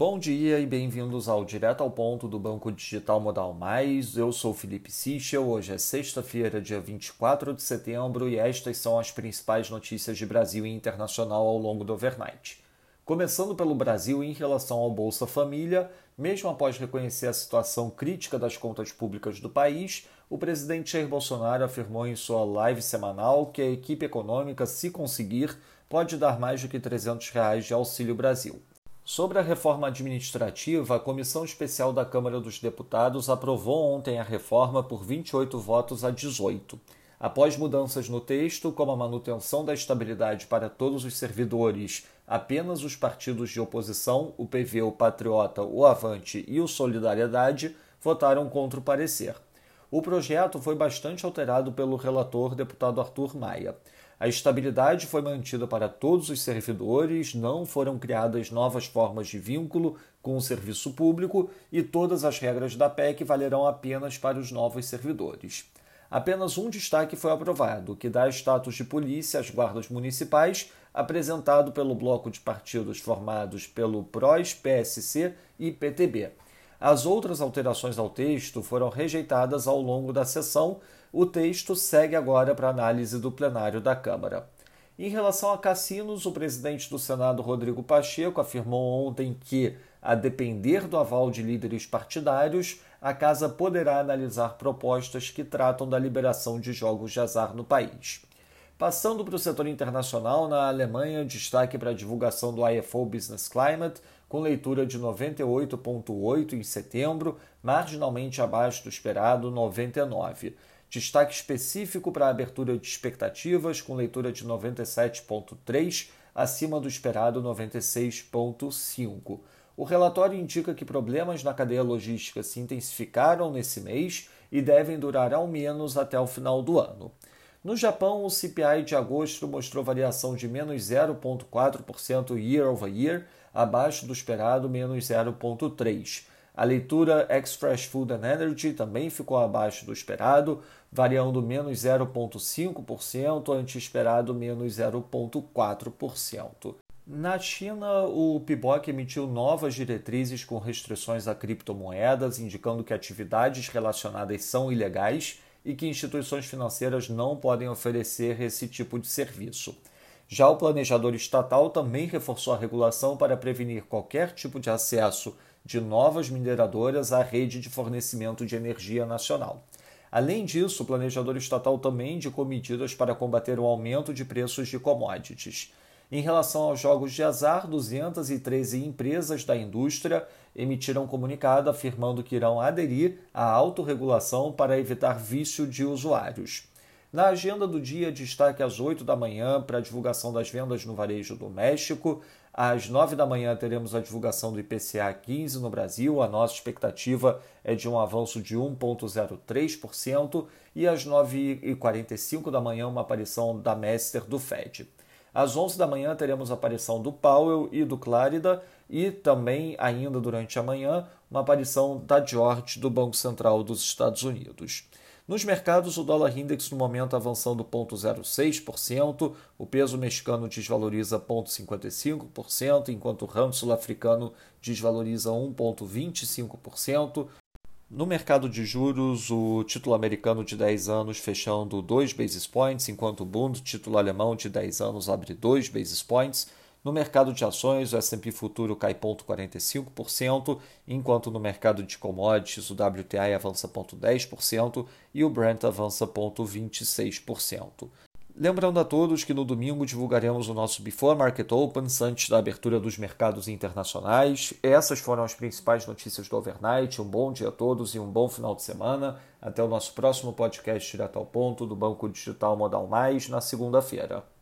Bom dia e bem-vindos ao Direto ao Ponto do Banco Digital Modal Mais. Eu sou Felipe Sichel. Hoje é sexta-feira, dia 24 de setembro, e estas são as principais notícias de Brasil e internacional ao longo do overnight. Começando pelo Brasil, em relação ao Bolsa Família, mesmo após reconhecer a situação crítica das contas públicas do país, o presidente Jair Bolsonaro afirmou em sua live semanal que a equipe econômica, se conseguir, pode dar mais do que 300 reais de Auxílio Brasil. Sobre a reforma administrativa, a Comissão Especial da Câmara dos Deputados aprovou ontem a reforma por 28 votos a 18. Após mudanças no texto, como a manutenção da estabilidade para todos os servidores, apenas os partidos de oposição, o PV, o Patriota, o Avante e o Solidariedade, votaram contra o parecer. O projeto foi bastante alterado pelo relator deputado Arthur Maia. A estabilidade foi mantida para todos os servidores, não foram criadas novas formas de vínculo com o serviço público e todas as regras da PEC valerão apenas para os novos servidores. Apenas um destaque foi aprovado, que dá status de polícia às guardas municipais, apresentado pelo bloco de partidos formados pelo PROS, PSC e PTB. As outras alterações ao texto foram rejeitadas ao longo da sessão. O texto segue agora para análise do plenário da Câmara. Em relação a cassinos, o presidente do Senado, Rodrigo Pacheco, afirmou ontem que, a depender do aval de líderes partidários, a casa poderá analisar propostas que tratam da liberação de jogos de azar no país. Passando para o setor internacional, na Alemanha, destaque para a divulgação do IFO Business Climate, com leitura de 98,8 em setembro, marginalmente abaixo do esperado 99. Destaque específico para a abertura de expectativas, com leitura de 97,3 acima do esperado 96,5. O relatório indica que problemas na cadeia logística se intensificaram nesse mês e devem durar ao menos até o final do ano. No Japão, o CPI de agosto mostrou variação de menos 0,4% year over year, abaixo do esperado menos 0,3%. A leitura Ex-Fresh Food and Energy também ficou abaixo do esperado, variando menos 0,5% ante esperado menos 0,4%. Na China, o PIBOC emitiu novas diretrizes com restrições a criptomoedas, indicando que atividades relacionadas são ilegais e que instituições financeiras não podem oferecer esse tipo de serviço. Já o planejador estatal também reforçou a regulação para prevenir qualquer tipo de acesso de novas mineradoras à rede de fornecimento de energia nacional. Além disso, o planejador estatal também indicou medidas para combater o aumento de preços de commodities. Em relação aos jogos de azar, 213 empresas da indústria emitiram comunicado afirmando que irão aderir à autorregulação para evitar vício de usuários. Na agenda do dia, destaque às 8 da manhã para a divulgação das vendas no varejo doméstico. Às 9 da manhã teremos a divulgação do IPCA 15 no Brasil. A nossa expectativa é de um avanço de 1,03%. E às 9h45 da manhã, uma aparição da Mester do Fed. Às 11 da manhã teremos a aparição do Powell e do Clarida e também, ainda durante a manhã, uma aparição da George do Banco Central dos Estados Unidos. Nos mercados, o dólar index no momento avançando 0,06%, o peso mexicano desvaloriza 0,55%, enquanto o ramo sul-africano desvaloriza 1,25%, no mercado de juros, o título americano de 10 anos fechando 2 basis points, enquanto o Bund, título alemão de 10 anos, abre 2 basis points. No mercado de ações, o S&P futuro cai 0,45%, enquanto no mercado de commodities, o WTI avança 0,10% e o Brent avança 0,26%. Lembrando a todos que no domingo divulgaremos o nosso Before Market Opens antes da abertura dos mercados internacionais. Essas foram as principais notícias do overnight. Um bom dia a todos e um bom final de semana. Até o nosso próximo podcast direto ao ponto do Banco Digital Modal Mais na segunda-feira.